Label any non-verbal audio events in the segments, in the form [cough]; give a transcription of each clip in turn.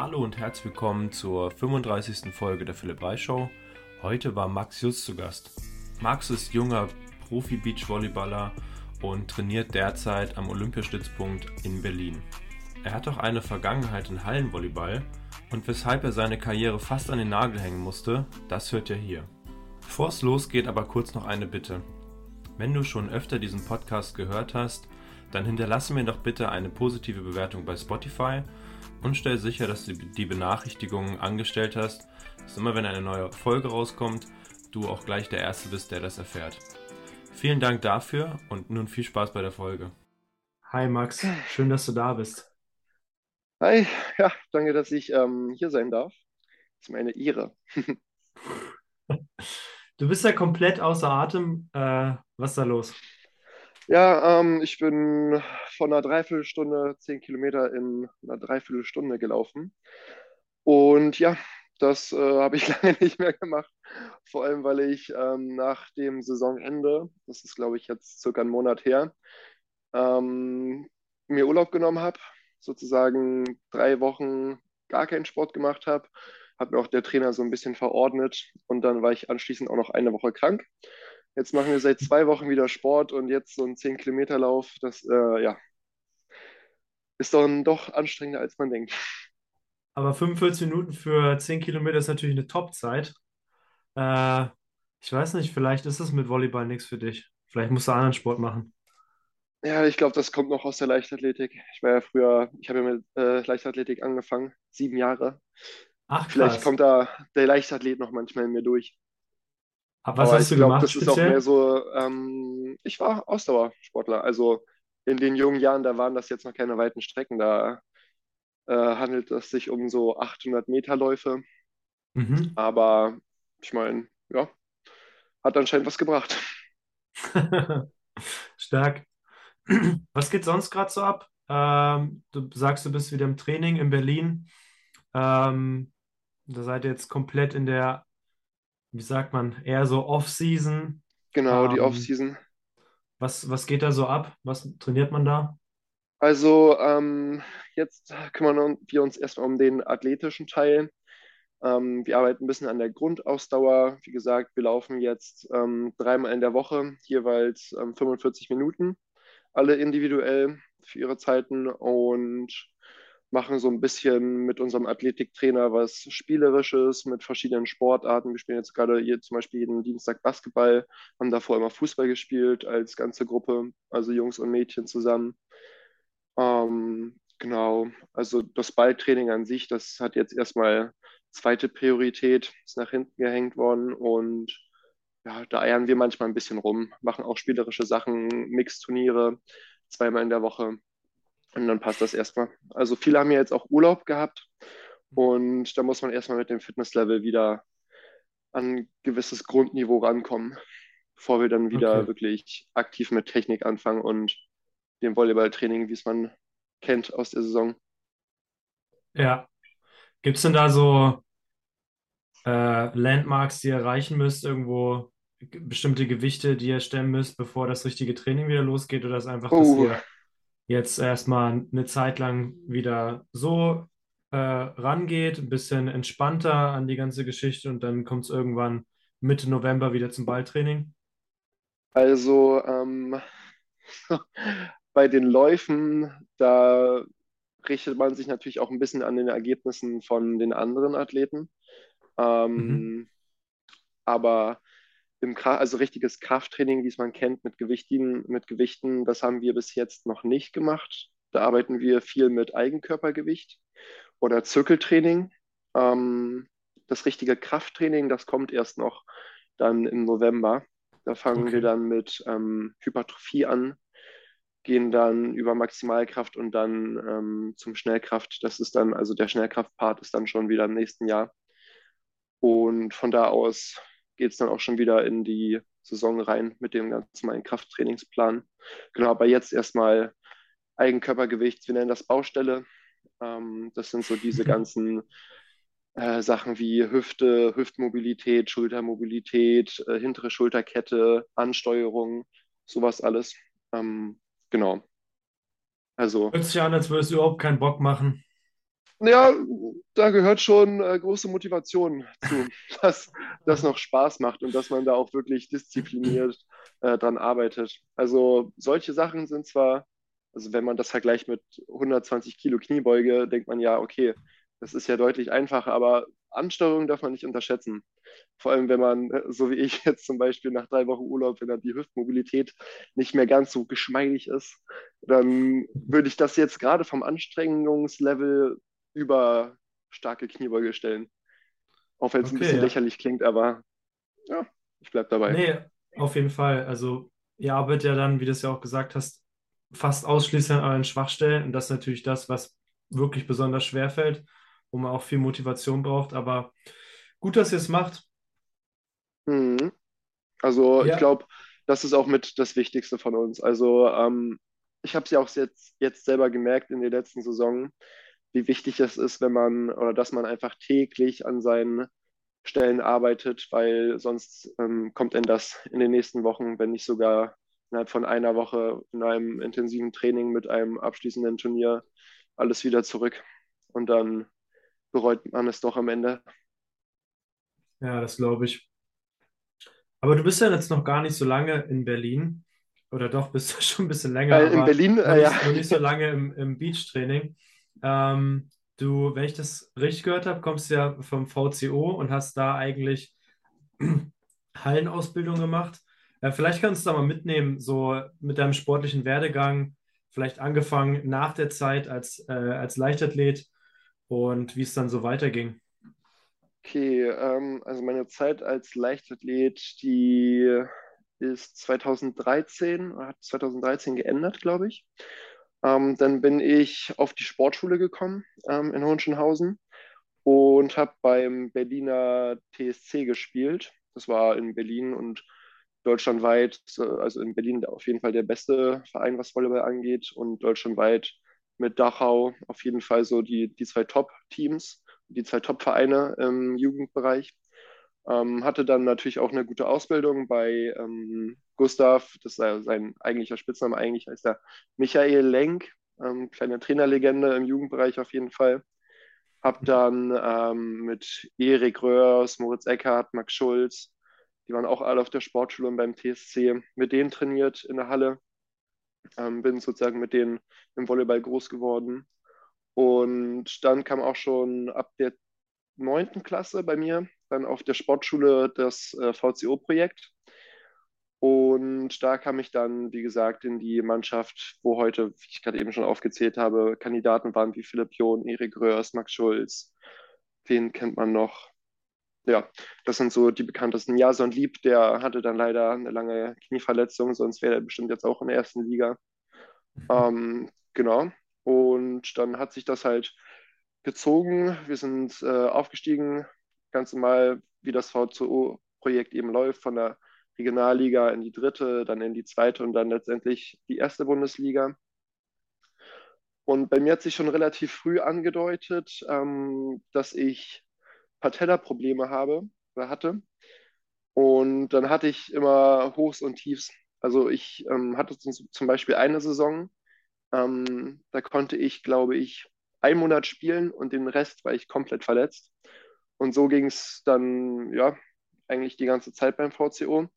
Hallo und herzlich willkommen zur 35. Folge der Philipp Reis Show. Heute war Max Just zu Gast. Max ist junger Profi-Beachvolleyballer und trainiert derzeit am Olympiastützpunkt in Berlin. Er hat auch eine Vergangenheit in Hallenvolleyball und weshalb er seine Karriere fast an den Nagel hängen musste, das hört ihr hier. Bevor es losgeht, aber kurz noch eine Bitte. Wenn du schon öfter diesen Podcast gehört hast, dann hinterlasse mir doch bitte eine positive Bewertung bei Spotify und stell sicher, dass du die Benachrichtigungen angestellt hast, dass immer wenn eine neue Folge rauskommt, du auch gleich der Erste bist, der das erfährt. Vielen Dank dafür und nun viel Spaß bei der Folge. Hi Max, schön, dass du da bist. Hi, ja, danke, dass ich ähm, hier sein darf. Das ist meine Ehre. [laughs] du bist ja komplett außer Atem. Äh, was ist da los? Ja, ähm, ich bin von einer Dreiviertelstunde zehn Kilometer in einer Dreiviertelstunde gelaufen. Und ja, das äh, [laughs] habe ich lange nicht mehr gemacht. Vor allem, weil ich ähm, nach dem Saisonende, das ist glaube ich jetzt circa einen Monat her, ähm, mir Urlaub genommen habe, sozusagen drei Wochen gar keinen Sport gemacht habe, hat mir auch der Trainer so ein bisschen verordnet und dann war ich anschließend auch noch eine Woche krank. Jetzt machen wir seit zwei Wochen wieder Sport und jetzt so ein 10-Kilometer-Lauf. Das äh, ja, ist dann doch anstrengender, als man denkt. Aber 45 Minuten für 10 Kilometer ist natürlich eine Top-Zeit. Äh, ich weiß nicht, vielleicht ist es mit Volleyball nichts für dich. Vielleicht musst du anderen Sport machen. Ja, ich glaube, das kommt noch aus der Leichtathletik. Ich war ja früher, ich habe ja mit äh, Leichtathletik angefangen, sieben Jahre. Ach, krass. Vielleicht kommt da der Leichtathlet noch manchmal in mir durch. Aber was Aber hast du glaub, gemacht das ist auch mehr so, ähm, ich war Ausdauersportler. Also in den jungen Jahren, da waren das jetzt noch keine weiten Strecken. Da äh, handelt es sich um so 800 Meter Läufe. Mhm. Aber ich meine, ja, hat anscheinend was gebracht. [laughs] [laughs] Stark. Was geht sonst gerade so ab? Ähm, du sagst, du bist wieder im Training in Berlin. Ähm, da seid ihr jetzt komplett in der wie sagt man, eher so Off-Season. Genau, die ähm, Off-Season. Was, was geht da so ab? Was trainiert man da? Also ähm, jetzt kümmern wir uns erstmal um den athletischen Teil. Ähm, wir arbeiten ein bisschen an der Grundausdauer. Wie gesagt, wir laufen jetzt ähm, dreimal in der Woche, jeweils 45 ähm, Minuten, alle individuell für ihre Zeiten und machen so ein bisschen mit unserem Athletiktrainer was Spielerisches mit verschiedenen Sportarten. Wir spielen jetzt gerade hier zum Beispiel jeden Dienstag Basketball, haben davor immer Fußball gespielt als ganze Gruppe, also Jungs und Mädchen zusammen. Ähm, genau, also das Balltraining an sich, das hat jetzt erstmal zweite Priorität, ist nach hinten gehängt worden und ja, da eiern wir manchmal ein bisschen rum, machen auch spielerische Sachen, Mixturniere zweimal in der Woche. Und dann passt das erstmal. Also viele haben ja jetzt auch Urlaub gehabt und da muss man erstmal mit dem Fitnesslevel wieder an ein gewisses Grundniveau rankommen, bevor wir dann wieder okay. wirklich aktiv mit Technik anfangen und dem Volleyballtraining, wie es man kennt aus der Saison. Ja. Gibt es denn da so äh, Landmarks, die ihr erreichen müsst, irgendwo bestimmte Gewichte, die ihr stemmen müsst, bevor das richtige Training wieder losgeht? Oder ist einfach, oh. ihr jetzt erstmal eine Zeit lang wieder so äh, rangeht, ein bisschen entspannter an die ganze Geschichte und dann kommt es irgendwann Mitte November wieder zum Balltraining? Also ähm, [laughs] bei den Läufen, da richtet man sich natürlich auch ein bisschen an den Ergebnissen von den anderen Athleten. Ähm, mhm. Aber im also richtiges Krafttraining, wie es man kennt, mit Gewichten, mit Gewichten, das haben wir bis jetzt noch nicht gemacht. Da arbeiten wir viel mit Eigenkörpergewicht oder Zirkeltraining. Ähm, das richtige Krafttraining, das kommt erst noch dann im November. Da fangen okay. wir dann mit ähm, Hypertrophie an, gehen dann über Maximalkraft und dann ähm, zum Schnellkraft. Das ist dann, also der Schnellkraftpart ist dann schon wieder im nächsten Jahr. Und von da aus geht es dann auch schon wieder in die Saison rein mit dem ganz normalen Krafttrainingsplan. Genau, aber jetzt erstmal Eigenkörpergewicht, wir nennen das Baustelle. Ähm, das sind so diese [laughs] ganzen äh, Sachen wie Hüfte, Hüftmobilität, Schultermobilität, äh, hintere Schulterkette, Ansteuerung, sowas alles. Ähm, genau. Also. Hört sich an, als würdest du überhaupt keinen Bock machen. Ja, da gehört schon äh, große Motivation zu, [laughs] dass das noch Spaß macht und dass man da auch wirklich diszipliniert äh, dran arbeitet. Also solche Sachen sind zwar, also wenn man das vergleicht mit 120 Kilo Kniebeuge, denkt man ja, okay, das ist ja deutlich einfacher, aber Ansteuerung darf man nicht unterschätzen. Vor allem, wenn man, äh, so wie ich [laughs] jetzt zum Beispiel nach drei Wochen Urlaub, wenn dann die Hüftmobilität nicht mehr ganz so geschmeidig ist, dann würde ich das jetzt gerade vom Anstrengungslevel über starke Kniebeuge stellen. Auch wenn es ein Okay, bisschen ja. lächerlich klingt, aber ja, ich bleib dabei. Nee, auf jeden Fall. Also ihr arbeitet ja dann, wie du es ja auch gesagt hast, fast ausschließlich an euren Schwachstellen. Und das ist natürlich das, was wirklich besonders schwer fällt, wo man auch viel Motivation braucht. Aber gut, dass ihr es macht. Mhm. Also ich Ja, glaube, das ist auch mit das Wichtigste von uns. Also ähm, ich habe es ja auch jetzt, jetzt selber gemerkt in der letzten Saison, wie wichtig es ist, wenn man oder dass man einfach täglich an seinen Stellen arbeitet, weil sonst ähm, kommt denn das in den nächsten Wochen, wenn nicht sogar innerhalb von einer Woche in einem intensiven Training mit einem abschließenden Turnier alles wieder zurück. Und dann bereut man es doch am Ende. ja, das glaube ich. Aber du bist ja jetzt noch gar nicht so lange in Berlin. Oder doch, bist du [laughs] schon ein bisschen länger, Äh, in Berlin, äh, ja, nicht, noch nicht so lange im, im Beachtraining. Ähm, du, wenn ich das richtig gehört habe, kommst du ja vom VCO und hast da eigentlich [clears throat] Hallenausbildung gemacht. Äh, vielleicht kannst du da mal mitnehmen, so mit deinem sportlichen Werdegang, vielleicht angefangen nach der Zeit als, äh, als Leichtathlet und wie es dann so weiterging. okay. Ähm, also meine Zeit als Leichtathlet, die ist 2013, oder hat 2013 geändert, glaube ich. Ähm, dann bin ich auf die Sportschule gekommen ähm, in Hohenschönhausen und habe beim Berliner TSC gespielt. Das war in Berlin und deutschlandweit, äh, also in Berlin auf jeden Fall der beste Verein, was Volleyball angeht und deutschlandweit mit Dachau auf jeden Fall so die, die zwei Top-Teams, die zwei Top-Vereine im Jugendbereich. Ähm, hatte dann natürlich auch eine gute Ausbildung bei ähm, Gustav, das ist sein eigentlicher Spitzname, eigentlich heißt er Michael Lenk, ähm, kleine Trainerlegende im Jugendbereich auf jeden Fall. Hab dann ähm, mit Erik Röhrs, Moritz Eckhardt, Max Schulz, die waren auch alle auf der Sportschule und beim TSC, mit denen trainiert in der Halle. Ähm, bin sozusagen mit denen im Volleyball groß geworden. Und dann kam auch schon ab der neunten Klasse bei mir dann auf der Sportschule das äh, VCO-Projekt. Und da kam ich dann, wie gesagt, in die Mannschaft, wo heute, wie ich gerade eben schon aufgezählt habe, Kandidaten waren wie Philipp John, Erik Röhrs, Max Schulz. Wen kennt man noch? Ja, das sind so die bekanntesten. Jason Lieb, der hatte dann leider eine lange Knieverletzung, sonst wäre er bestimmt jetzt auch in der ersten Liga. Ähm, genau. Und dann hat sich das halt gezogen. Wir sind äh, aufgestiegen, ganz normal, wie das VCO-Projekt eben läuft, von der Regionalliga in die dritte, dann in die zweite und dann letztendlich die erste Bundesliga. Und bei mir hat sich schon relativ früh angedeutet, ähm, dass ich Patellaprobleme habe oder hatte. Und dann hatte ich immer Hochs und Tiefs. Also ich ähm, hatte zum, zum Beispiel eine Saison, ähm, da konnte ich, glaube ich, einen Monat spielen und den Rest war ich komplett verletzt. Und so ging es dann, ja, eigentlich die ganze Zeit beim VCO.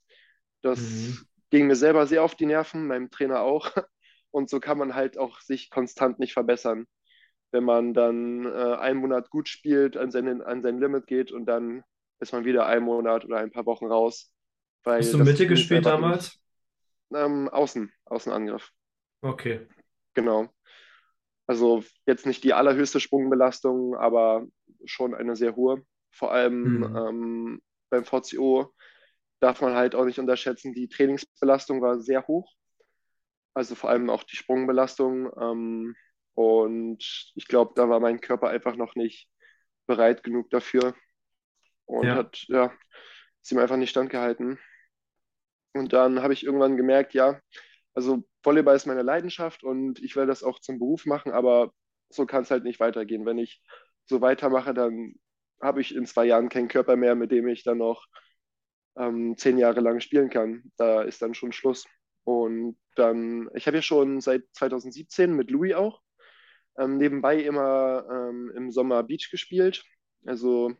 Das Mhm. ging mir selber sehr auf die Nerven, meinem Trainer auch. [laughs] Und so kann man halt auch sich konstant nicht verbessern, wenn man dann äh, einen Monat gut spielt, an, seinen, an sein Limit geht und dann ist man wieder einen Monat oder ein paar Wochen raus, Hast du Mitte gespielt nicht damals? ähm, außen, Außenangriff. Okay. Genau. Also jetzt nicht die allerhöchste Sprungbelastung, aber schon eine sehr hohe. Vor allem Mhm. ähm, beim VCO darf man halt auch nicht unterschätzen, die Trainingsbelastung war sehr hoch. Also vor allem auch die Sprungbelastung. Ähm, und ich glaube, da war mein Körper einfach noch nicht bereit genug dafür und Ja. hat, ja, ist ihm einfach nicht standgehalten. Und dann habe ich irgendwann gemerkt, ja, also Volleyball ist meine Leidenschaft und ich will das auch zum Beruf machen, aber so kann es halt nicht weitergehen. Wenn ich so weitermache, dann habe ich in zwei Jahren keinen Körper mehr, mit dem ich dann noch ähm, zehn Jahre lang spielen kann. Da ist dann schon Schluss. Und dann, ich habe ja schon seit 2017 mit Louis auch ähm, nebenbei immer ähm, im Sommer Beach gespielt. Also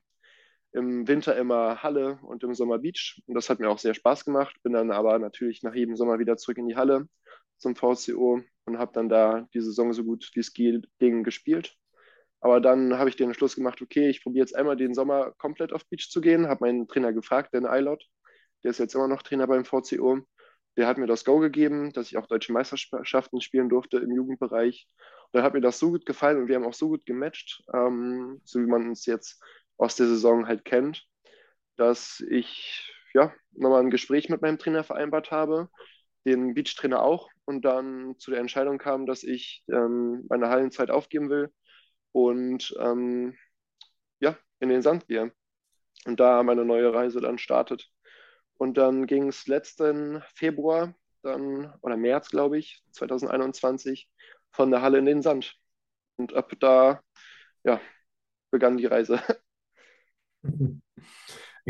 im Winter immer Halle und im Sommer Beach. Und das hat mir auch sehr Spaß gemacht. Bin dann aber natürlich nach jedem Sommer wieder zurück in die Halle zum VCO und habe dann da die Saison so gut wie es ging gespielt. Aber dann habe ich den Entschluss gemacht, okay, ich probiere jetzt einmal den Sommer komplett auf Beach zu gehen. Habe meinen Trainer gefragt, den Eilot, der ist jetzt immer noch Trainer beim VCO. Der hat mir das Go gegeben, dass ich auch deutsche Meisterschaften spielen durfte im Jugendbereich. Und dann hat mir das so gut gefallen und wir haben auch so gut gematcht, ähm, so wie man uns jetzt aus der Saison halt kennt, dass ich ja nochmal ein Gespräch mit meinem Trainer vereinbart habe, den Beach-Trainer auch, und dann zu der Entscheidung kam, dass ich ähm, meine Hallenzeit aufgeben will und ähm, ja, in den Sand gehe. Und da meine neue Reise dann startet. Und dann ging es letzten Februar, dann, oder März, glaube ich, 2021, von der Halle in den Sand. Und ab da, ja, begann die Reise. [laughs]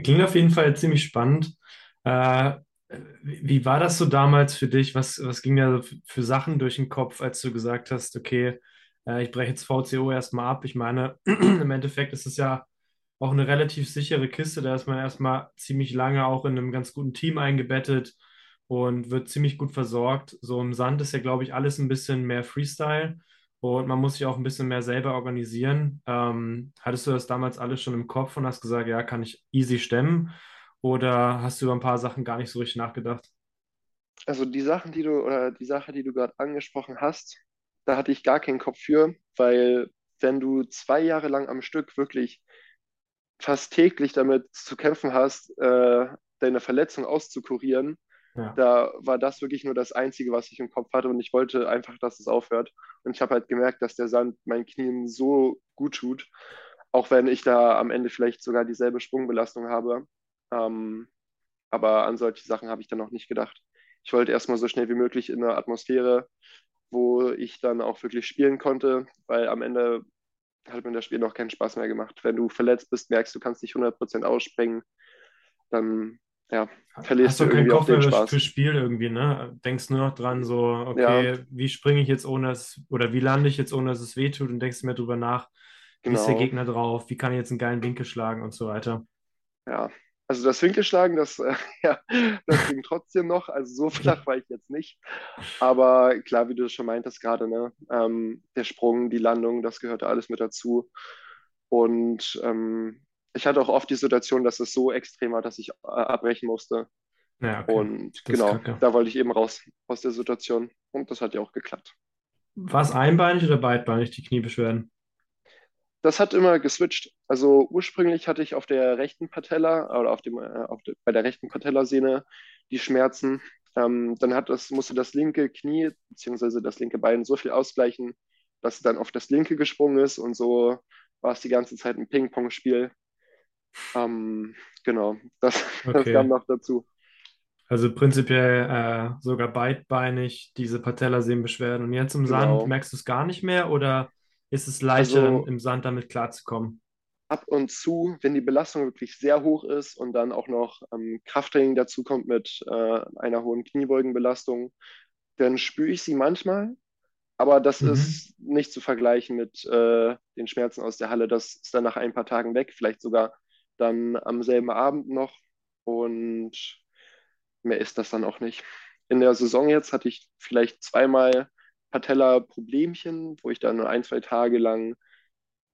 Klingt auf jeden Fall ziemlich spannend. Äh, wie war das so damals für dich? Was, was ging da für Sachen durch den Kopf, als du gesagt hast, okay, äh, ich breche jetzt VCO erstmal ab. Ich meine, [clears throat] im Endeffekt ist es ja auch eine relativ sichere Kiste. Da ist man erstmal ziemlich lange auch in einem ganz guten Team eingebettet und wird ziemlich gut versorgt. So im Sand ist ja, glaube ich, alles ein bisschen mehr Freestyle und man muss sich auch ein bisschen mehr selber organisieren. Ähm, hattest du das damals alles schon im Kopf und hast gesagt, ja, kann ich easy stemmen? Oder hast du über ein paar Sachen gar nicht so richtig nachgedacht? Also die Sachen, die du, oder die Sache, die du gerade angesprochen hast, da hatte ich gar keinen Kopf für, weil wenn du zwei Jahre lang am Stück wirklich fast täglich damit zu kämpfen hast, äh, deine Verletzung auszukurieren, ja. da war das wirklich nur das Einzige, was ich im Kopf hatte und ich wollte einfach, dass es aufhört. Und ich habe halt gemerkt, dass der Sand meinen Knien so gut tut, auch wenn ich da am Ende vielleicht sogar dieselbe Sprungbelastung habe. Ähm, aber an solche Sachen habe ich dann noch nicht gedacht. Ich wollte erstmal so schnell wie möglich in eine Atmosphäre wo ich dann auch wirklich spielen konnte, weil am Ende hat mir das Spiel noch keinen Spaß mehr gemacht. Wenn du verletzt bist, merkst du, kannst nicht 100% ausspringen, dann ja, verlierst du irgendwie auch den Spaß. Für Spiel irgendwie, ne? Denkst nur noch dran, so, okay, ja. wie springe ich jetzt ohne es, oder wie lande ich jetzt ohne dass es wehtut und denkst mehr drüber nach, genau. wie ist der genau. Gegner drauf, wie kann ich jetzt einen geilen Winkel schlagen und so weiter. Ja, also das Winkelschlagen, das, äh, [laughs] ja, das ging trotzdem noch. Also so [laughs] flach war ich jetzt nicht. Aber klar, wie du schon meintest gerade, ne, ähm, der Sprung, die Landung, das gehörte alles mit dazu. Und ähm, ich hatte auch oft die Situation, dass es so extrem war, dass ich äh, abbrechen musste. Ja, okay. Und das genau, da wollte ich eben raus aus der Situation. Und das hat ja auch geklappt. War es einbeinig oder beidbeinig, die Kniebeschwerden? Das hat immer geswitcht. Also ursprünglich hatte ich auf der rechten Patella oder auf dem, äh, auf de, bei der rechten Patellasehne die Schmerzen. Ähm, dann hat das, musste das linke Knie bzw. das linke Bein so viel ausgleichen, dass es dann auf das linke gesprungen ist und so war es die ganze Zeit ein Ping-Pong-Spiel. Ähm, genau, das, [laughs] okay. das kam noch dazu. Also prinzipiell äh, sogar beidbeinig diese Patellasehnenbeschwerden. Und jetzt im genau. Sand merkst du es gar nicht mehr oder ist es leichter, also, im Sand damit klarzukommen? Ab und zu, wenn die Belastung wirklich sehr hoch ist und dann auch noch ähm, Krafttraining dazu kommt mit äh, einer hohen Kniebeugenbelastung, dann spüre ich sie manchmal. Aber das mhm. ist nicht zu vergleichen mit äh, den Schmerzen aus der Halle. Das ist dann nach ein paar Tagen weg, vielleicht sogar dann am selben Abend noch. Und mehr ist das dann auch nicht. In der Saison jetzt hatte ich vielleicht zweimal Patella-Problemchen, wo ich dann nur ein, zwei Tage lang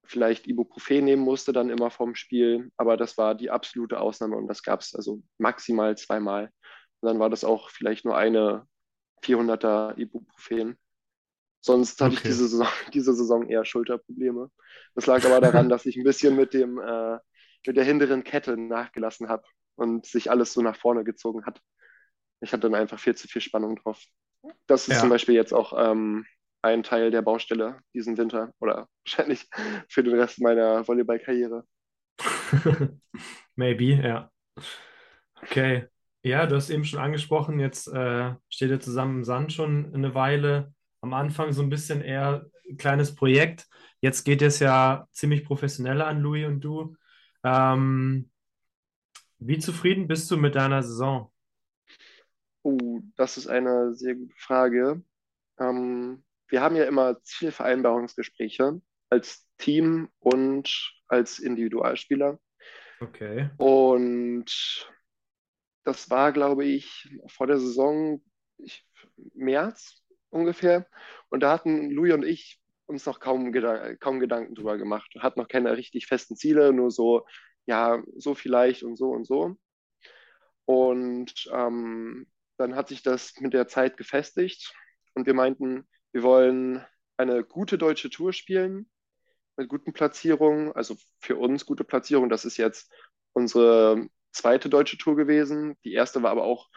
vielleicht Ibuprofen nehmen musste, dann immer vorm Spiel. Aber das war die absolute Ausnahme und das gab es also maximal zweimal. Und dann war das auch vielleicht nur eine 400er Ibuprofen. Sonst hatte okay. ich diese Saison, [laughs] diese Saison eher Schulterprobleme. Das lag aber daran, [laughs] dass ich ein bisschen mit, dem, äh, mit der hinteren Kette nachgelassen habe und sich alles so nach vorne gezogen hat. Ich hatte dann einfach viel zu viel Spannung drauf. Das ist ja. zum Beispiel jetzt auch ähm, ein Teil der Baustelle diesen Winter oder [laughs] wahrscheinlich für den Rest meiner Volleyballkarriere. [laughs] Maybe, ja. Okay. Ja, du hast eben schon angesprochen, jetzt äh, steht ihr zusammen im Sand schon eine Weile. Am Anfang so ein bisschen eher ein kleines Projekt. Jetzt geht es ja ziemlich professionell an, Louis und du. Ähm, wie zufrieden bist du mit deiner Saison? Oh, das ist eine sehr gute Frage. Ähm, wir haben ja immer Zielvereinbarungsgespräche als Team und als Individualspieler. Okay. Und das war, glaube ich, vor der Saison ich, März ungefähr. Und da hatten Louis und ich uns noch kaum, kaum Gedanken drüber gemacht. Hat noch keine richtig festen Ziele, nur so, ja, so vielleicht und so und so. Und ähm, dann hat sich das mit der Zeit gefestigt und wir meinten, wir wollen eine gute deutsche Tour spielen mit guten Platzierungen, also für uns gute Platzierungen. Das ist jetzt unsere zweite deutsche Tour gewesen. Die erste war aber auch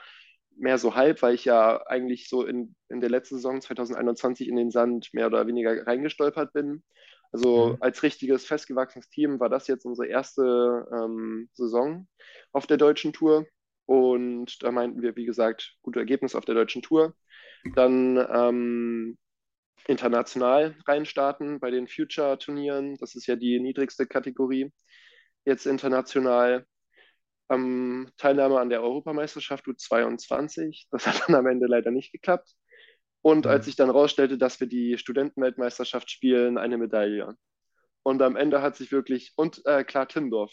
mehr so halb, weil ich ja eigentlich so in, in der letzten Saison 2021 in den Sand mehr oder weniger reingestolpert bin. Also mhm. als richtiges festgewachsenes Team war das jetzt unsere erste ähm, Saison auf der deutschen Tour. Und da meinten wir, wie gesagt, gute Ergebnisse auf der deutschen Tour. Dann ähm, international reinstarten bei den Future-Turnieren. Das ist ja die niedrigste Kategorie. Jetzt international ähm, Teilnahme an der Europameisterschaft U22. Das hat dann am Ende leider nicht geklappt. Und als sich dann rausstellte, dass wir die Studentenweltmeisterschaft spielen, eine Medaille. Und am Ende hat sich wirklich, und äh, klar, Timmendorf,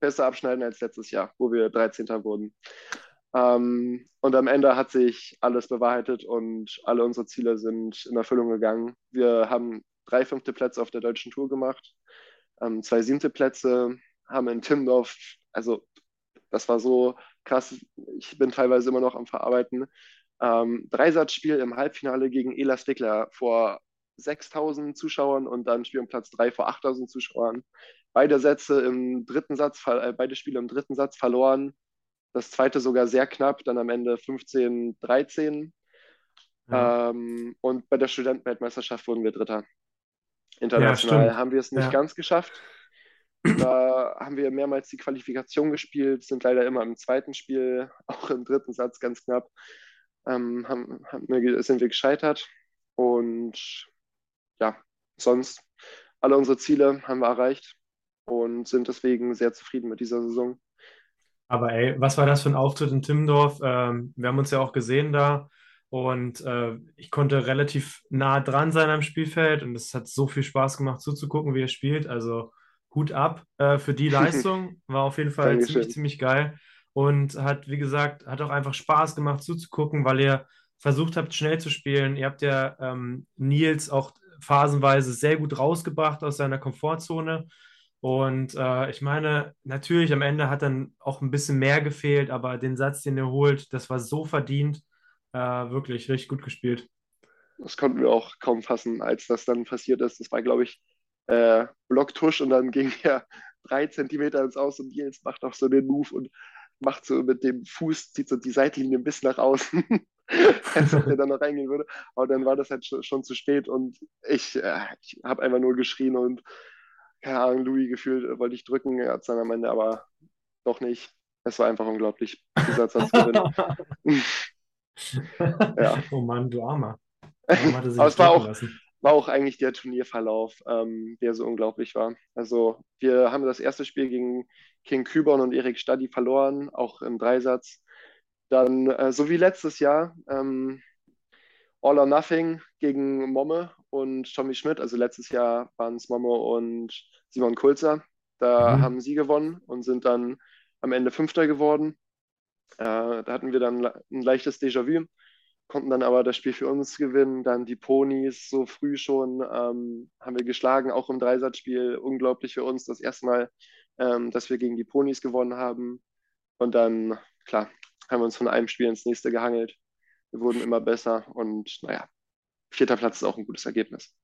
besser abschneiden als letztes Jahr, wo wir 13. wurden. Ähm, und am Ende hat sich alles bewahrheitet und alle unsere Ziele sind in Erfüllung gegangen. Wir haben drei fünfte Plätze auf der deutschen Tour gemacht, ähm, zwei siebte Plätze, haben in Timmendorf, also das war so krass. Ich bin teilweise immer noch am Verarbeiten. Ähm, Dreisatzspiel im Halbfinale gegen Elas Wickler vor 6000 Zuschauern und dann Spiel um Platz 3 vor 8000 Zuschauern. Beide Sätze im dritten Satz, äh, beide Spiele im dritten Satz verloren. Das zweite sogar sehr knapp, dann am Ende 15, 13. Ja. Ähm, und bei der Studentenweltmeisterschaft wurden wir Dritter. International ja, haben wir es nicht ja. ganz geschafft. Da haben wir mehrmals die Qualifikation gespielt, sind leider immer im zweiten Spiel, [laughs] auch im dritten Satz ganz knapp, ähm, haben, haben wir, sind wir gescheitert. Und ja, sonst alle unsere Ziele haben wir erreicht und sind deswegen sehr zufrieden mit dieser Saison. Aber ey, was war das für ein Auftritt in Timmendorf? Ähm, wir haben uns ja auch gesehen da und äh, ich konnte relativ nah dran sein am Spielfeld und es hat so viel Spaß gemacht zuzugucken, wie er spielt. Also Hut ab äh, für die [laughs] Leistung. War auf jeden Fall ziemlich, ziemlich geil. Und hat, wie gesagt, hat auch einfach Spaß gemacht zuzugucken, weil ihr versucht habt, schnell zu spielen. Ihr habt ja ähm, Nils auch phasenweise sehr gut rausgebracht aus seiner Komfortzone. Und äh, ich meine, natürlich am Ende hat dann auch ein bisschen mehr gefehlt, aber den Satz, den er holt, das war so verdient. Äh, wirklich richtig gut gespielt. Das konnten wir auch kaum fassen, als das dann passiert ist. Das war, glaube ich, äh, Blocktusch und dann ging er [laughs] drei Zentimeter ins Aus und Nils macht auch so den Move und macht so mit dem Fuß, zieht so die Seitlinie ein bisschen nach außen, [laughs] als ob er dann noch reingehen würde. Aber dann war das halt schon, schon zu spät und ich, äh, ich habe einfach nur geschrien und keine Ahnung, Louis gefühlt äh, wollte ich drücken, er hat es dann am Ende aber doch nicht. Es war einfach unglaublich, dieser Satzgewinn. [laughs] [laughs] ja. Oh Mann, du Armer. Er aber es war auch, lassen? war auch eigentlich der Turnierverlauf, ähm, der so unglaublich war. Also wir haben das erste Spiel gegen King Kübon und Erik Stadi verloren, auch im Dreisatz. Dann, äh, so wie letztes Jahr, ähm, All or Nothing gegen Momme und Tommy Schmidt. Also letztes Jahr waren es Momme und Simon Kulzer. Da mhm. haben sie gewonnen und sind dann am Ende Fünfter geworden. Äh, da hatten wir dann ein leichtes Déjà-vu konnten dann aber das Spiel für uns gewinnen. Dann die Ponys so früh schon ähm, haben wir geschlagen, auch im Dreisatzspiel. Unglaublich für uns das erste Mal, ähm, dass wir gegen die Ponys gewonnen haben. Und dann, klar, haben wir uns von einem Spiel ins nächste gehangelt. Wir wurden immer besser und naja, vierter Platz ist auch ein gutes Ergebnis.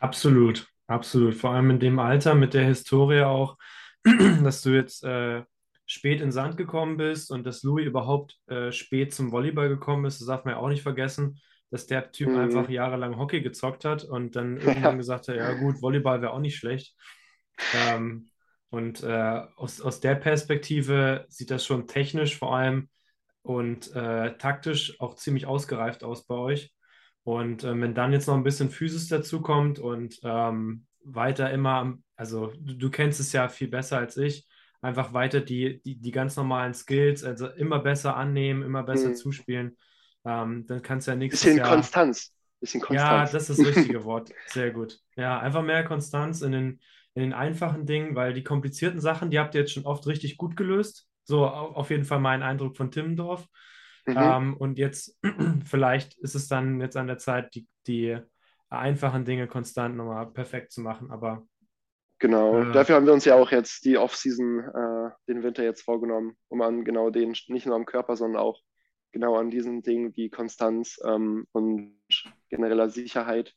Absolut, absolut. Vor allem in dem Alter mit der Historie auch, [clears throat] dass du jetzt äh, spät in Sand gekommen bist und dass Louis überhaupt äh, spät zum Volleyball gekommen ist, das darf man ja auch nicht vergessen, dass der Typ mhm. einfach jahrelang Hockey gezockt hat und dann [laughs] irgendwann gesagt hat, ja gut, Volleyball wäre auch nicht schlecht. Ähm, und äh, aus, aus der Perspektive sieht das schon technisch vor allem und äh, taktisch auch ziemlich ausgereift aus bei euch. Und äh, wenn dann jetzt noch ein bisschen Physis dazu kommt und ähm, weiter immer, also du, du, kennst es ja viel besser als ich, einfach weiter die, die, die ganz normalen Skills, also immer besser annehmen, immer besser mhm. zuspielen. Ähm, dann kannst du ja nächstes bisschen Jahr... Konstanz. Bisschen Ja, Konstanz. das ist das richtige [laughs] Wort. Sehr gut. Ja, einfach mehr Konstanz in den, in den einfachen Dingen, weil die komplizierten Sachen, die habt ihr jetzt schon oft richtig gut gelöst. So au- auf jeden Fall mein Eindruck von Timmendorf. Mhm, Ähm, und jetzt [clears throat] vielleicht ist es dann jetzt an der Zeit, die, die einfachen Dinge konstant nochmal perfekt zu machen. Aber genau. äh, Dafür haben wir uns ja auch jetzt die Off-Season, äh, den Winter jetzt vorgenommen, um an genau den, nicht nur am Körper, sondern auch genau an diesen Dingen wie Konstanz ähm, und genereller Sicherheit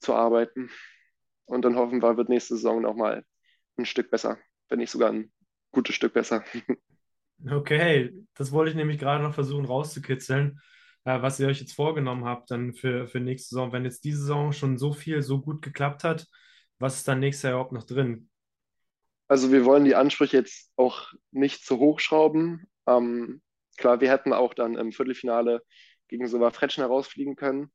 zu arbeiten. Und dann hoffen wir, wird nächste Saison nochmal ein Stück besser, wenn nicht sogar ein gutes Stück besser. [laughs] okay, das wollte ich nämlich gerade noch versuchen rauszukitzeln, äh, was ihr euch jetzt vorgenommen habt dann für, für nächste Saison. Wenn jetzt diese Saison schon so viel, so gut geklappt hat, was ist dann nächstes Jahr überhaupt noch drin? Also wir wollen die Ansprüche jetzt auch nicht zu hoch schrauben. Ähm, klar, wir hätten auch dann im Viertelfinale gegen Silva Fretschen herausfliegen können.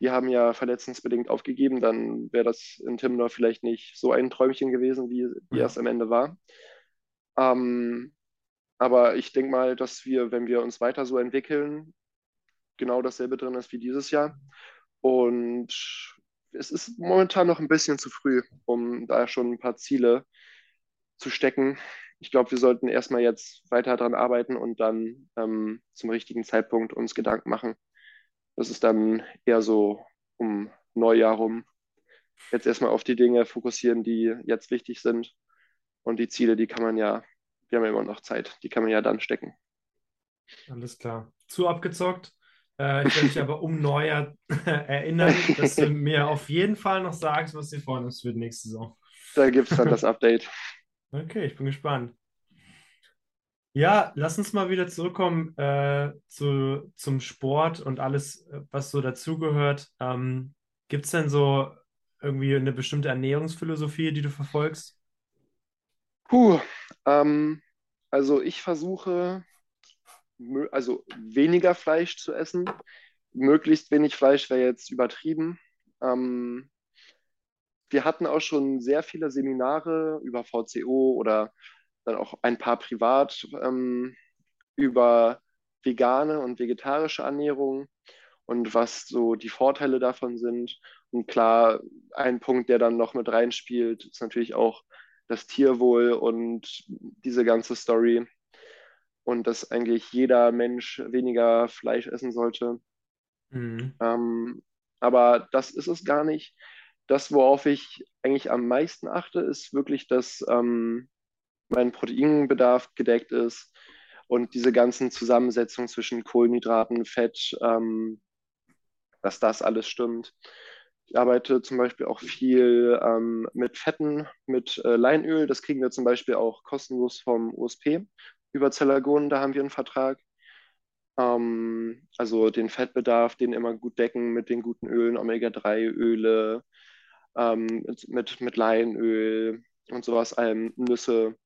Die haben ja verletzungsbedingt aufgegeben, dann wäre das in Timmendorf vielleicht nicht so ein Träumchen gewesen, wie, wie Ja. es am Ende war. Ähm, aber ich denke mal, dass wir, wenn wir uns weiter so entwickeln, genau dasselbe drin ist wie dieses Jahr. Und es ist momentan noch ein bisschen zu früh, um da schon ein paar Ziele zu stecken. Ich glaube, wir sollten erstmal jetzt weiter daran arbeiten und dann ähm, zum richtigen Zeitpunkt uns Gedanken machen. Das ist dann eher so um Neujahr rum. Jetzt erstmal auf die Dinge fokussieren, die jetzt wichtig sind. Und die Ziele, die kann man ja, wir haben ja immer noch Zeit, die kann man ja dann stecken. Alles klar. Zu abgezockt. Äh, ich werde dich aber um Neujahr [laughs] erinnern, dass du [laughs] mir auf jeden Fall noch sagst, was dir vornimmst für die nächste Saison. Da gibt es dann das Update. [laughs] Okay, ich bin gespannt. Ja, lass uns mal wieder zurückkommen äh, zu, zum Sport und alles, äh, was so dazugehört. Ähm, gibt es denn so irgendwie eine bestimmte Ernährungsphilosophie, die du verfolgst? Puh, ähm, also ich versuche, also weniger Fleisch zu essen. Möglichst wenig Fleisch wäre jetzt übertrieben. Ähm, wir hatten auch schon sehr viele Seminare über VCO oder dann auch ein paar privat ähm, über vegane und vegetarische Ernährung und was so die Vorteile davon sind. Und klar, ein Punkt, der dann noch mit reinspielt, ist natürlich auch das Tierwohl und diese ganze Story und dass eigentlich jeder Mensch weniger Fleisch essen sollte. Mhm. Ähm, aber das ist es gar nicht. Das, worauf ich eigentlich am meisten achte, ist wirklich, dass ähm, mein Proteinbedarf gedeckt ist und diese ganzen Zusammensetzungen zwischen Kohlenhydraten, Fett, ähm, dass das alles stimmt. Ich arbeite zum Beispiel auch viel ähm, mit Fetten, mit äh, Leinöl. Das kriegen wir zum Beispiel auch kostenlos vom USP über Zellagon. Da haben wir einen Vertrag. Ähm, also den Fettbedarf, den immer gut decken mit den guten Ölen, Omega-3-Öle, ähm, mit, mit, Leinöl und sowas, allem Nüsse.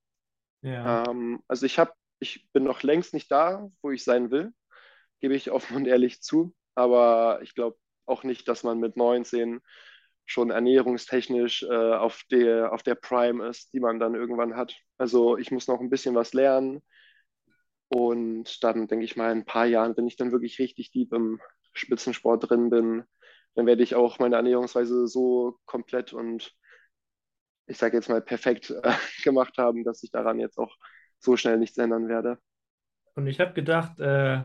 Ja. Ähm, also ich habe, ich bin noch längst nicht da, wo ich sein will, gebe ich offen und ehrlich zu. Aber ich glaube auch nicht, dass man mit 19 schon ernährungstechnisch äh, auf der, auf der Prime ist, die man dann irgendwann hat. Also ich muss noch ein bisschen was lernen und dann denke ich mal, in ein paar Jahren, wenn ich dann wirklich richtig deep im Spitzensport drin bin, dann werde ich auch meine Ernährungsweise so komplett und ich sage jetzt mal perfekt äh, [laughs] gemacht haben, dass ich daran jetzt auch so schnell nichts ändern werde. Und ich habe gedacht, äh,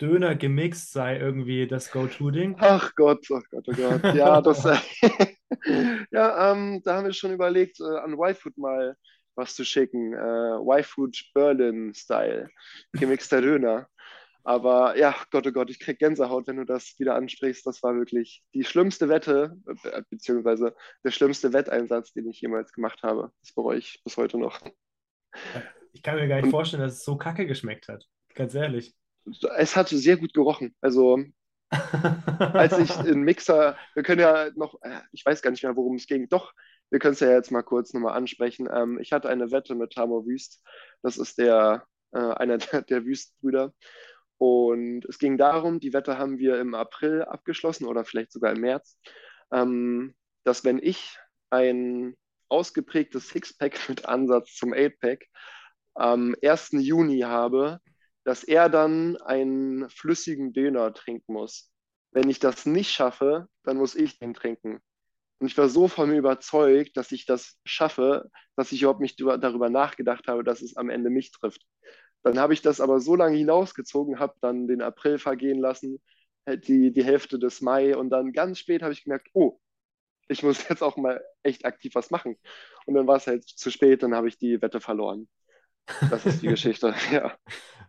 Döner gemixt sei irgendwie das Go-To-Ding. Ach Gott, ach Gott, oh Gott. Ja, [laughs] das, [laughs] ja, ähm, da haben wir schon überlegt, äh, an Y-Food mal was zu schicken. Äh, Y-Food Berlin-Style, gemixter Döner. Aber ja, Gott, oh Gott, ich krieg Gänsehaut, wenn du das wieder ansprichst. Das war wirklich die schlimmste Wette, äh, beziehungsweise der schlimmste Wetteinsatz, den ich jemals gemacht habe. Das bereue ich bis heute noch. Ich kann mir gar nicht vorstellen, dass es so kacke geschmeckt hat. Ganz ehrlich. Es hat sehr gut gerochen. Also als ich [laughs] den Mixer, wir können ja noch, äh, ich weiß gar nicht mehr, worum es ging. Doch, wir können es ja jetzt mal kurz nochmal ansprechen. Ähm, ich hatte eine Wette mit Tammo Wüst. Das ist der, äh, einer der, der Wüst-Brüder. Und es ging darum, die Wette haben wir im April abgeschlossen oder vielleicht sogar im März, ähm, dass wenn ich ein ausgeprägtes Sixpack [laughs] mit Ansatz zum Eightpack am 1. Juni habe, dass er dann einen flüssigen Döner trinken muss. wenn ich das nicht schaffe, dann muss ich den trinken. Und ich war so von mir überzeugt, dass ich das schaffe, dass ich überhaupt nicht darüber nachgedacht habe, dass es am Ende mich trifft. Dann habe ich das aber so lange hinausgezogen, habe dann den April vergehen lassen, die, die Hälfte des Mai und dann ganz spät habe ich gemerkt, oh, ich muss [laughs] jetzt auch mal echt aktiv was machen. Und dann war es halt zu spät, dann habe ich die Wette verloren. Das ist die [laughs] Geschichte, ja.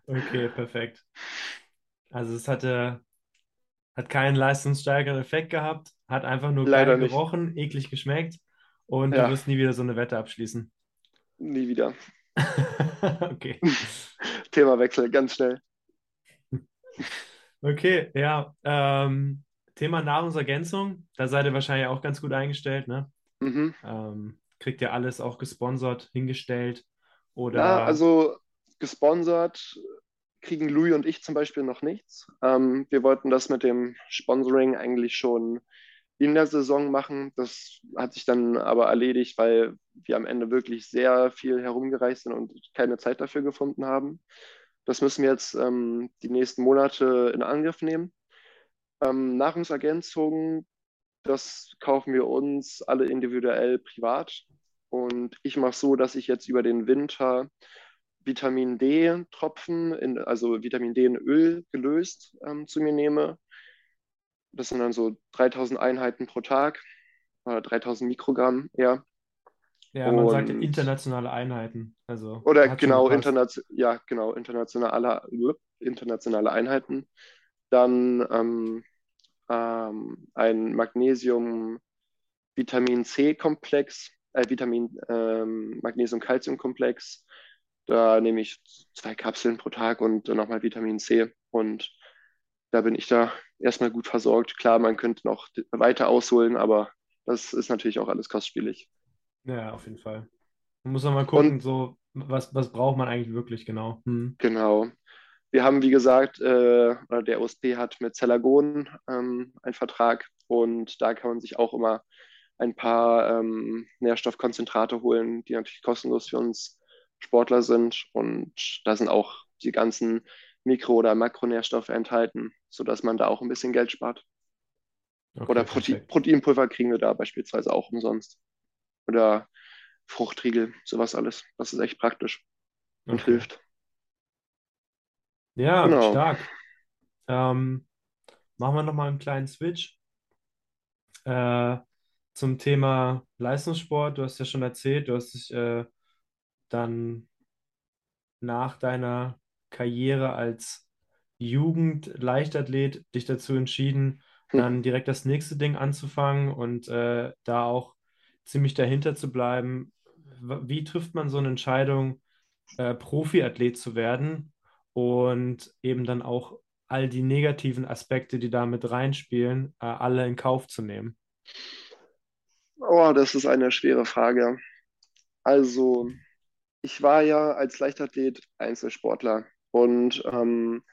Okay, perfekt. Also es hatte, hat keinen leistungssteigernden Effekt gehabt, hat einfach nur Leider geil gerochen, eklig geschmeckt und du Ja, wirst nie wieder so eine Wette abschließen. nie wieder. [laughs] Okay. [laughs] Themawechsel, ganz schnell. Okay, ja. Ähm, Thema Nahrungsergänzung, da seid ihr wahrscheinlich auch ganz gut eingestellt, ne? Mhm. Ähm, kriegt ihr alles auch gesponsert, hingestellt oder also gesponsert kriegen Louis und ich zum Beispiel noch nichts. Ähm, wir wollten das mit dem Sponsoring eigentlich schon in der Saison machen. Das hat sich dann aber erledigt, weil wir am Ende wirklich sehr viel herumgereist sind und keine Zeit dafür gefunden haben. Das müssen wir jetzt ähm, die nächsten Monate in Angriff nehmen. Ähm, Nahrungsergänzungen, das kaufen wir uns alle individuell privat. Und ich mache so, dass ich jetzt über den Winter Vitamin D-Tropfen, in, also Vitamin D in Öl gelöst, ähm, zu mir nehme. Das sind dann so 3000 Einheiten pro Tag, oder 3000 Mikrogramm eher. ja, man sagt Und, internationale Einheiten. Also oder genau, internation, ja, genau, internationale, internationale Einheiten. Dann ähm, ähm, ein Magnesium-Vitamin C-Komplex, äh, Vitamin ähm, Magnesium-Calcium-Komplex. Da nehme ich zwei Kapseln pro Tag und dann nochmal Vitamin C. Und da bin ich da erstmal gut versorgt. Klar, man könnte noch weiter ausholen, aber das ist natürlich auch alles kostspielig. Ja, auf jeden Fall. Man muss auch mal gucken, Und so, was, was braucht man eigentlich wirklich genau? Hm. genau, wir haben, wie gesagt, äh, oder der OSP hat mit Cellagon ähm, einen Vertrag und da kann man sich auch immer ein paar ähm, Nährstoffkonzentrate holen, die natürlich kostenlos für uns Sportler sind. Und da sind auch die ganzen Mikro- oder Makronährstoffe enthalten, sodass man da auch ein bisschen Geld spart. Oder Okay, Prote perfekt. Proteinpulver kriegen wir da beispielsweise auch umsonst. Oder Fruchtriegel, sowas alles. Das ist echt praktisch und Okay. hilft. Ja, Genau. stark. Ähm, machen wir nochmal einen kleinen Switch äh, zum Thema Leistungssport. Du hast ja schon erzählt, du hast dich äh, dann nach deiner Karriere als Jugend-Leichtathlet dich dazu entschieden, Hm. dann direkt das nächste Ding anzufangen und äh, da auch ziemlich dahinter zu bleiben. Wie trifft man so eine Entscheidung, äh, Profiathlet zu werden und eben dann auch all die negativen Aspekte, die da mit reinspielen, äh, alle in Kauf zu nehmen? Oh, das ist eine schwere Frage. Also, ich war ja als Leichtathlet Einzelsportler und ähm,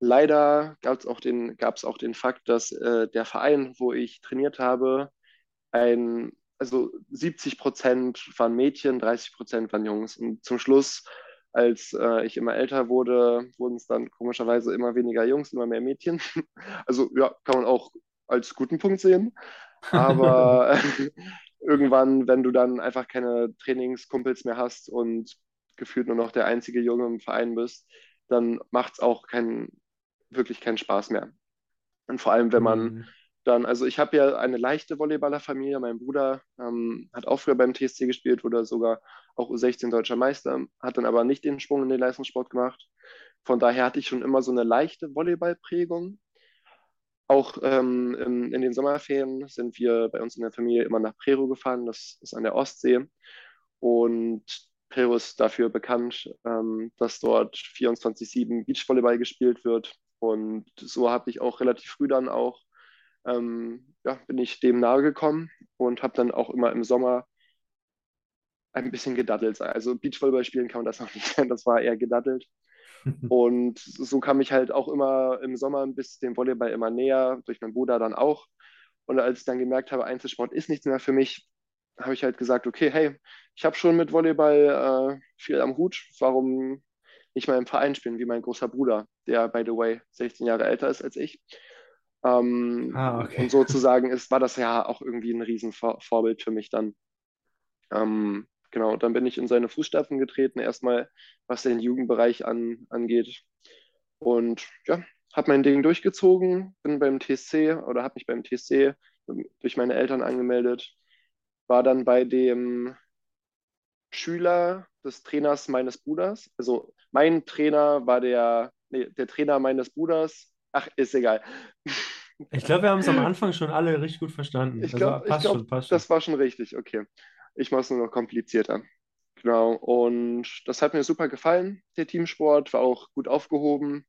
leider gab es auch den, auch den Fakt, dass äh, der Verein, wo ich trainiert habe, ein, also 70 Prozent waren Mädchen, 30 Prozent waren Jungs. Und zum Schluss, als äh, ich immer älter wurde, wurden es dann komischerweise immer weniger Jungs, immer mehr Mädchen. [laughs] Also ja, kann man auch als guten Punkt sehen. [laughs] Aber [laughs] irgendwann, wenn du dann einfach keine Trainingskumpels mehr hast und gefühlt nur noch der einzige Junge im Verein bist, dann macht es auch keinen, wirklich keinen Spaß mehr. Und vor allem, wenn man Hm, dann, also ich habe ja eine leichte Volleyballerfamilie. Mein Bruder ähm, hat auch früher beim TSC gespielt, wurde sogar auch U16 deutscher Meister, hat dann aber nicht den Sprung in den Leistungssport gemacht. Von daher hatte ich schon immer so eine leichte Volleyballprägung. Auch ähm, in, in den Sommerferien sind wir bei uns in der Familie immer nach Prero gefahren. Das ist an der Ostsee. Und Prero ist dafür bekannt, ähm, dass dort 24-7 Beachvolleyball gespielt wird. Und so habe ich auch relativ früh dann auch, ähm, ja, bin ich dem nahe gekommen und habe dann auch immer im Sommer ein bisschen gedaddelt. Also Beachvolleyball spielen kann man das noch nicht sein, [laughs] das war eher gedaddelt. [laughs] Und so kam ich halt auch immer im Sommer ein bisschen dem Volleyball immer näher, durch meinen Bruder dann auch. Und als ich dann gemerkt habe, Einzelsport ist nichts mehr für mich, habe ich halt gesagt, okay, hey, ich habe schon mit Volleyball äh, viel am Hut, warum nicht mal im Verein spielen, wie mein großer Bruder, der, by the way, 16 Jahre älter ist als ich. Ähm, Ah, okay. und sozusagen ist, war das ja auch irgendwie ein Riesenvorbild für mich dann. Ähm, genau, dann bin ich in seine Fußstapfen getreten, erstmal was den Jugendbereich an, angeht. Und ja, habe mein Ding durchgezogen, bin beim TSC oder habe mich beim TSC durch meine Eltern angemeldet, war dann bei dem Schüler des Trainers meines Bruders. Also mein Trainer war der, nee, der Trainer meines Bruders. Ach, ist egal. Ich glaube, wir haben es am Anfang schon alle richtig gut verstanden. Ich Also glaube, passt glaub, schon, passt schon. das war schon richtig. Okay. Ich mache es nur noch komplizierter. Genau. Und das hat mir super gefallen, der Teamsport, war auch gut aufgehoben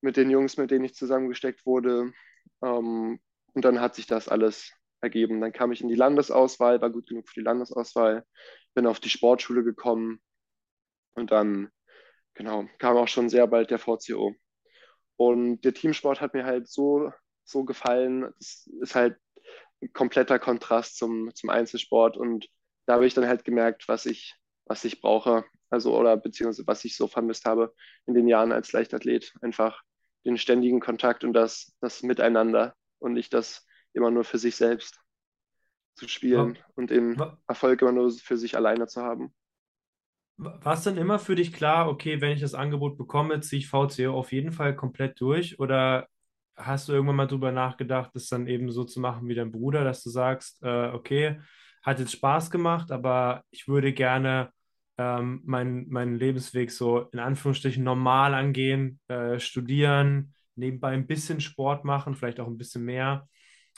mit den Jungs, mit denen ich zusammengesteckt wurde. Ähm, und dann hat sich das alles ergeben. Dann kam ich in die Landesauswahl, war gut genug für die Landesauswahl, bin auf die Sportschule gekommen und dann, genau, kam auch schon sehr bald der VCO. Und der Teamsport hat mir halt so, so gefallen. Es ist halt ein kompletter Kontrast zum, zum Einzelsport. Und da habe ich dann halt gemerkt, was ich, was ich brauche. Also, oder beziehungsweise was ich so vermisst habe in den Jahren als Leichtathlet. Einfach den ständigen Kontakt und das, das Miteinander und nicht das immer nur für sich selbst zu spielen und den Erfolg immer nur für sich alleine zu haben. War es dann immer für dich klar, okay, wenn ich das Angebot bekomme, ziehe ich VCO auf jeden Fall komplett durch? Oder hast du irgendwann mal drüber nachgedacht, das dann eben so zu machen wie dein Bruder, dass du sagst, äh, okay, hat jetzt Spaß gemacht, aber ich würde gerne ähm, meinen, meinen Lebensweg so in Anführungsstrichen normal angehen, äh, studieren, nebenbei ein bisschen Sport machen, vielleicht auch ein bisschen mehr.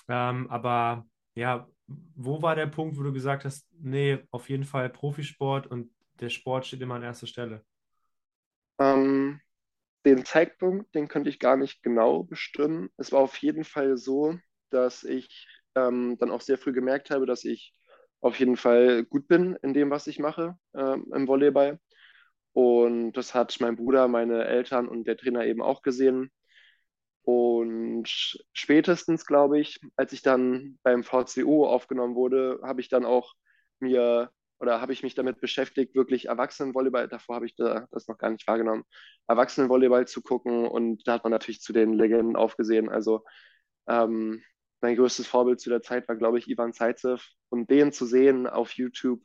Ähm, aber ja, wo war der Punkt, wo du gesagt hast, nee, auf jeden Fall Profisport und der Sport steht immer an erster Stelle? Ähm, den Zeitpunkt, den könnte ich gar nicht genau bestimmen. Es war auf jeden Fall so, dass ich ähm, dann auch sehr früh gemerkt habe, dass ich auf jeden Fall gut bin in dem, was ich mache ähm, im Volleyball. Und das hat mein Bruder, meine Eltern und der Trainer eben auch gesehen. Und spätestens, glaube ich, als ich dann beim VCO aufgenommen wurde, habe ich dann auch mir oder habe ich mich damit beschäftigt, wirklich Erwachsenenvolleyball, davor habe ich da, das noch gar nicht wahrgenommen, Erwachsenenvolleyball zu gucken. Und da hat man natürlich zu den Legenden aufgesehen. Also ähm, mein größtes Vorbild zu der Zeit war, glaube ich, Ivan Zaitsev. Und den zu sehen auf YouTube,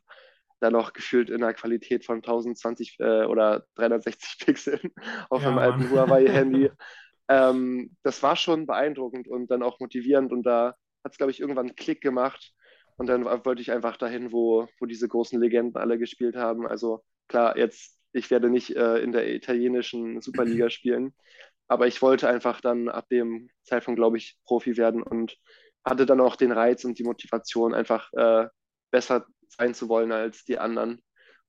dann noch gefühlt in einer Qualität von 1020 äh, oder 360 [laughs] Pixeln auf einem Ja, alten Mann. Huawei-Handy. [laughs] Ähm, das war schon beeindruckend und dann auch motivierend. Und da hat es, glaube ich, irgendwann einen Klick gemacht. Und dann wollte ich einfach dahin, wo, wo diese großen Legenden alle gespielt haben. Also klar, jetzt, ich werde nicht äh, in der italienischen Superliga spielen, aber ich wollte einfach dann ab dem Zeitpunkt, glaube ich, Profi werden und hatte dann auch den Reiz und die Motivation, einfach äh, besser sein zu wollen als die anderen.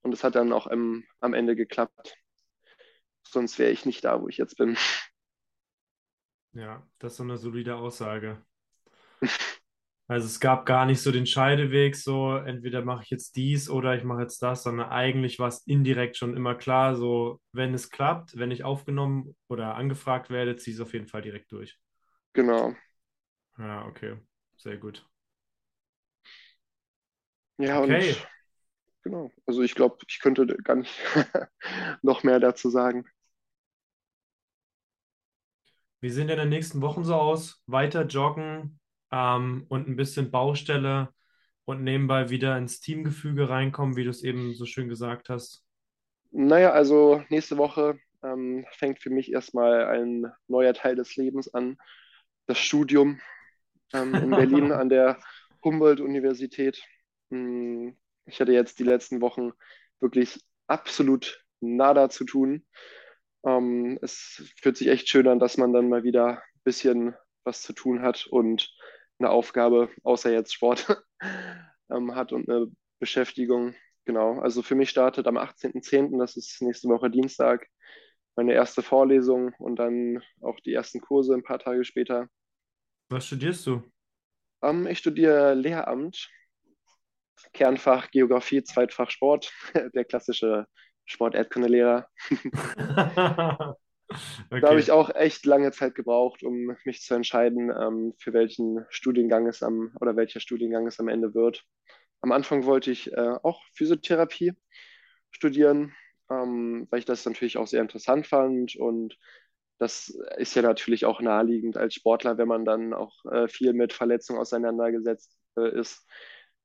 Und es hat dann auch im, am Ende geklappt. Sonst wäre ich nicht da, wo ich jetzt bin. Ja, das ist so eine solide Aussage. [laughs] Also es gab gar nicht so den Scheideweg, so entweder mache ich jetzt dies oder ich mache jetzt das, sondern eigentlich war es indirekt schon immer klar, so wenn es klappt, wenn ich aufgenommen oder angefragt werde, ziehe ich es auf jeden Fall direkt durch. Genau. Ja, okay, sehr gut. Ja, und Okay, genau. Also ich glaube, ich könnte gar nicht [laughs] noch mehr dazu sagen. wie sehen denn die nächsten Wochen so aus? Weiter joggen ähm, und ein bisschen Baustelle und nebenbei wieder ins Teamgefüge reinkommen, wie du es eben so schön gesagt hast. Naja, also nächste Woche ähm, fängt für mich erstmal ein neuer Teil des Lebens an, das Studium ähm, in [laughs] Berlin an der Humboldt-Universität. Hm, Ich hatte jetzt die letzten Wochen wirklich absolut nada zu tun. Ähm, es fühlt sich echt schön an, dass man dann mal wieder ein bisschen was zu tun hat und eine Aufgabe, außer jetzt Sport, [laughs] ähm, hat und eine Beschäftigung. Genau, also für mich startet am 18.10., das ist nächste Woche Dienstag, meine erste Vorlesung und dann auch die ersten Kurse ein paar Tage später. Was studierst du? Ähm, ich studiere Lehramt, Kernfach Geografie, Zweitfach Sport, [laughs] der klassische Sport-Erdkundelehrer. [laughs] [laughs] Da habe ich Okay. auch echt lange Zeit gebraucht, um mich zu entscheiden, ähm, für welchen Studiengang es am oder welcher Studiengang es am Ende wird. Am Anfang wollte ich äh, auch Physiotherapie studieren, ähm, weil ich das natürlich auch sehr interessant fand und das ist ja natürlich auch naheliegend als Sportler, wenn man dann auch äh, viel mit Verletzungen auseinandergesetzt äh, ist,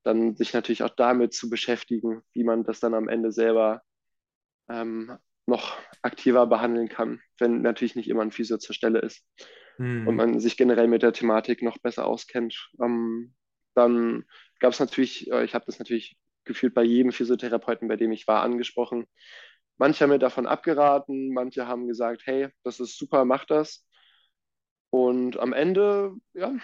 dann sich natürlich auch damit zu beschäftigen, wie man das dann am Ende selber ähm, noch aktiver behandeln kann, wenn natürlich nicht immer ein Physio zur Stelle ist hm. und man sich generell mit der Thematik noch besser auskennt. Ähm, dann gab es natürlich, äh, ich habe das natürlich gefühlt bei jedem Physiotherapeuten, bei dem ich war, angesprochen. Manche haben mir davon abgeraten, manche haben gesagt, hey, das ist super, mach das. Und am Ende, ja,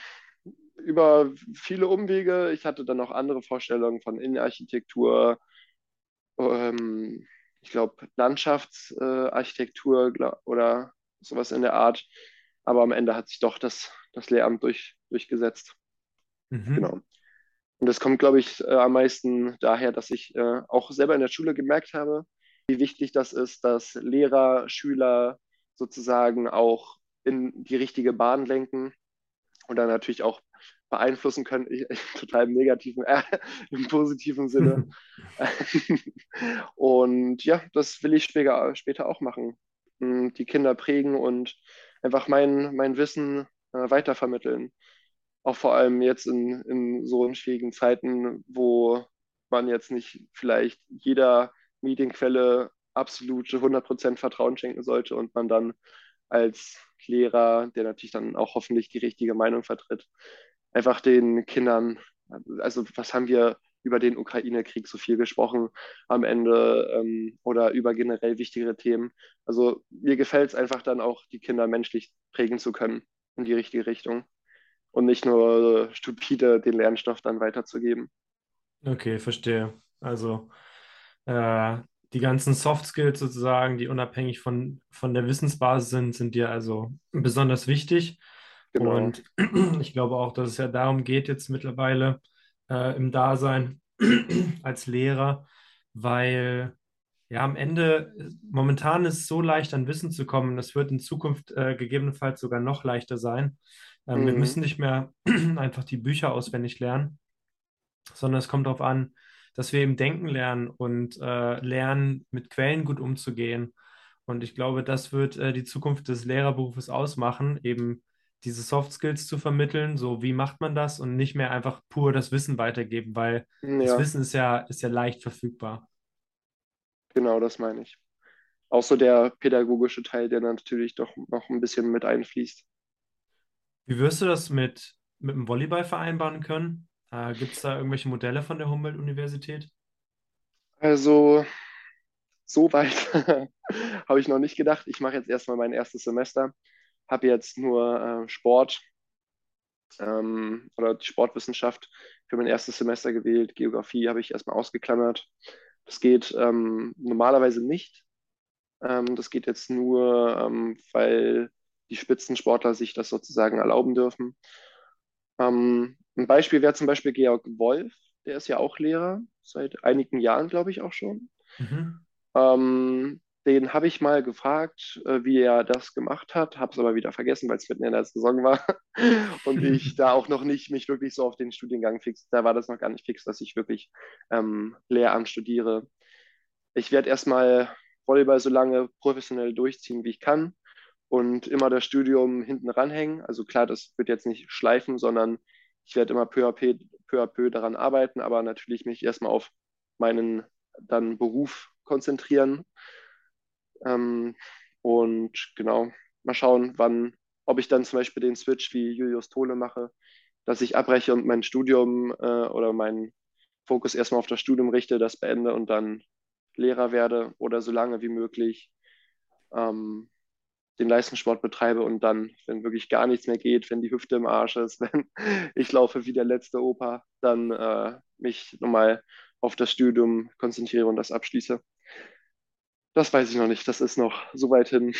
über viele Umwege, ich hatte dann auch andere Vorstellungen von Innenarchitektur, ähm, ich glaube Landschaftsarchitektur äh, oder sowas in der Art. Aber am Ende hat sich doch das, das Lehramt durch, durchgesetzt. Mhm. Genau. Und das kommt, glaube ich, äh, am meisten daher, dass ich äh, auch selber in der Schule gemerkt habe, wie wichtig das ist, dass Lehrer, Schüler sozusagen auch in die richtige Bahn lenken und dann natürlich auch beeinflussen können, ich, [laughs] total im negativen, äh, im positiven Sinne. [laughs] [laughs] und ja, das will ich später, später auch machen. Hm, die Kinder prägen und einfach mein, mein Wissen äh, weitervermitteln. Auch vor allem jetzt in, in so schwierigen Zeiten, wo man jetzt nicht vielleicht jeder Medienquelle absolute 100% Vertrauen schenken sollte und man dann als Lehrer, der natürlich dann auch hoffentlich die richtige Meinung vertritt, einfach den Kindern, also was haben wir über den Ukraine-Krieg so viel gesprochen am Ende ähm, oder über generell wichtigere Themen. Also mir gefällt es einfach dann auch, die Kinder menschlich prägen zu können in die richtige Richtung und nicht nur stupide den Lernstoff dann weiterzugeben. Okay, verstehe. Also äh, die ganzen Soft Skills sozusagen, die unabhängig von, von der Wissensbasis sind, sind dir also besonders wichtig. Genau. Und [clears throat] ich glaube auch, dass es ja darum geht jetzt mittlerweile äh, im Dasein [clears throat] als Lehrer, weil ja am Ende, momentan ist es so leicht an Wissen zu kommen, das wird in Zukunft äh, gegebenenfalls sogar noch leichter sein. Ähm, mhm. Wir müssen nicht mehr [clears throat] einfach die Bücher auswendig lernen, sondern es kommt darauf an, dass wir eben denken lernen und äh, lernen, mit Quellen gut umzugehen. Und ich glaube, das wird äh, die Zukunft des Lehrerberufes ausmachen, eben diese Soft Skills zu vermitteln, so wie macht man das und nicht mehr einfach pur das Wissen weitergeben, weil ja. das Wissen ist ja, ist ja leicht verfügbar. Genau, das meine ich. Auch so der pädagogische Teil, der natürlich doch noch ein bisschen mit einfließt. Wie wirst du das mit, mit dem Volleyball vereinbaren können? Äh, Gibt es da irgendwelche Modelle von der Humboldt-Universität? Also, so weit [laughs] habe ich noch nicht gedacht. Ich mache jetzt erstmal mein erstes Semester, habe jetzt nur äh, Sport ähm, oder die Sportwissenschaft für mein erstes Semester gewählt. Geografie habe ich erstmal ausgeklammert. Das geht ähm, normalerweise nicht. Ähm, das geht jetzt nur, ähm, weil die Spitzensportler sich das sozusagen erlauben dürfen. Ähm, ein Beispiel wäre zum Beispiel Georg Wolf, der ist ja auch Lehrer, seit einigen Jahren, glaube ich, auch schon. Mhm. Den habe ich mal gefragt, äh, wie er das gemacht hat, habe es aber wieder vergessen, weil es mitten in der Saison war [laughs] und ich da auch noch nicht mich wirklich so auf den Studiengang fix, da war das noch gar nicht fix, dass ich wirklich ähm, Lehramt studiere. Ich werde erstmal Volleyball so lange professionell durchziehen, wie ich kann und immer das Studium hinten ranhängen. Also klar, das wird jetzt nicht schleifen, sondern ich werde immer peu à peu, peu, à peu daran arbeiten, aber natürlich mich erstmal auf meinen dann Beruf konzentrieren. Ähm, und genau, mal schauen, wann, ob ich dann zum Beispiel den Switch wie Julius Tole mache, dass ich abbreche und mein Studium äh, oder meinen Fokus erstmal auf das Studium richte, das beende und dann Lehrer werde oder so lange wie möglich ähm, den Leistungssport betreibe und dann, wenn wirklich gar nichts mehr geht, wenn die Hüfte im Arsch ist, [laughs] wenn ich laufe wie der letzte Opa, dann äh, mich nochmal auf das Studium konzentriere und das abschließe. Das weiß ich noch nicht, das ist noch so weit hin.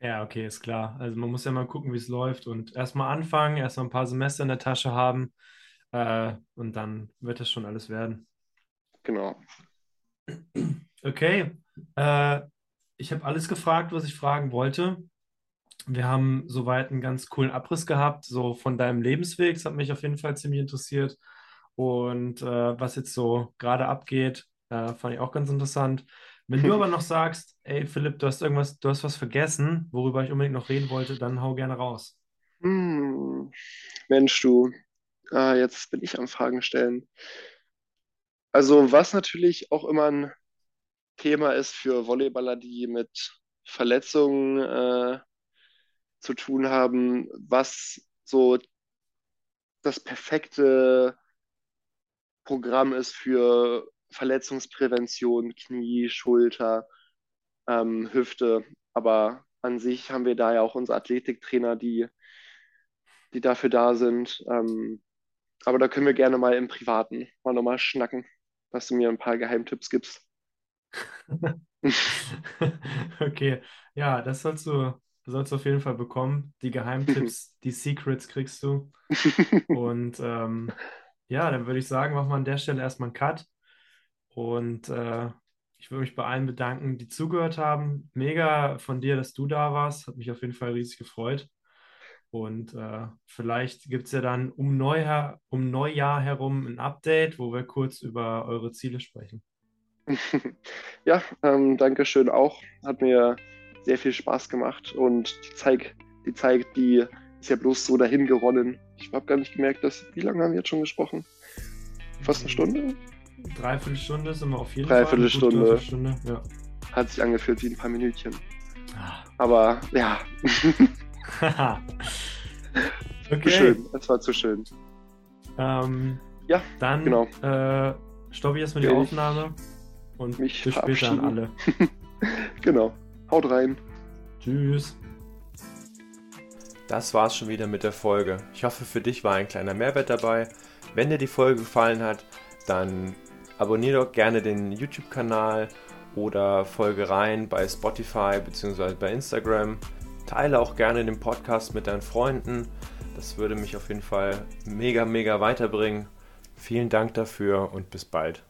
Ja, okay, ist klar. Also man muss ja mal gucken, wie es läuft und erstmal anfangen, erstmal ein paar Semester in der Tasche haben äh, und dann wird das schon alles werden. Genau. Okay, äh, ich habe alles gefragt, was ich fragen wollte. Wir haben soweit einen ganz coolen Abriss gehabt, so von deinem Lebensweg. Das hat mich auf jeden Fall ziemlich interessiert. Und äh, was jetzt so gerade abgeht, äh, fand ich auch ganz interessant. Wenn du [laughs] aber noch sagst, ey Philipp, du hast irgendwas, du hast was vergessen, worüber ich unbedingt noch reden wollte, dann hau gerne raus. Hm, Mensch, du, ah, jetzt bin ich am Fragen stellen. Also, was natürlich auch immer ein Thema ist für Volleyballer, die mit Verletzungen äh, zu tun haben, was so das perfekte Programm ist für Verletzungsprävention, Knie, Schulter, ähm, Hüfte. Aber an sich haben wir da ja auch unsere Athletiktrainer, die, die dafür da sind. Ähm, aber da können wir gerne mal im Privaten mal nochmal schnacken, dass du mir ein paar Geheimtipps gibst. [laughs] Okay, ja, das sollst du, sollst du auf jeden Fall bekommen. Die Geheimtipps, [laughs] die Secrets kriegst du. [laughs] Und ähm, ja, dann würde ich sagen, machen wir an der Stelle erstmal einen Cut. Und äh, ich würde mich bei allen bedanken, die zugehört haben. Mega von dir, dass du da warst. Hat mich auf jeden Fall riesig gefreut. Und äh, vielleicht gibt es ja dann um, Neujahr, um Neujahr herum ein Update, wo wir kurz über eure Ziele sprechen. [laughs] Ja, ähm, danke schön auch. Hat mir sehr viel Spaß gemacht und die Zeit, die Zeit, die ist ja bloß so dahin geronnen. Ich habe gar nicht gemerkt, dass. Wie lange haben wir jetzt schon gesprochen? Fast eine Stunde? Dreiviertelstunde sind wir auf jeden Dreiviertelstunde. Fall. Dreiviertelstunde. Ja. Hat sich angefühlt wie ein paar Minütchen. Ah. Aber ja, [laughs] okay. zu schön. Es war zu schön. Ähm, Ja, dann genau. äh, stoppe ich erstmal die Aufnahme und mich bis später an alle. [laughs] Genau. Haut rein. Tschüss. Das war's schon wieder mit der Folge. Ich hoffe, für dich war ein kleiner Mehrwert dabei. Wenn dir die Folge gefallen hat, dann abonniere doch gerne den YouTube-Kanal oder folge rein bei Spotify bzw. bei Instagram. Teile auch gerne den Podcast mit deinen Freunden. Das würde mich auf jeden Fall mega, mega weiterbringen. Vielen Dank dafür und bis bald.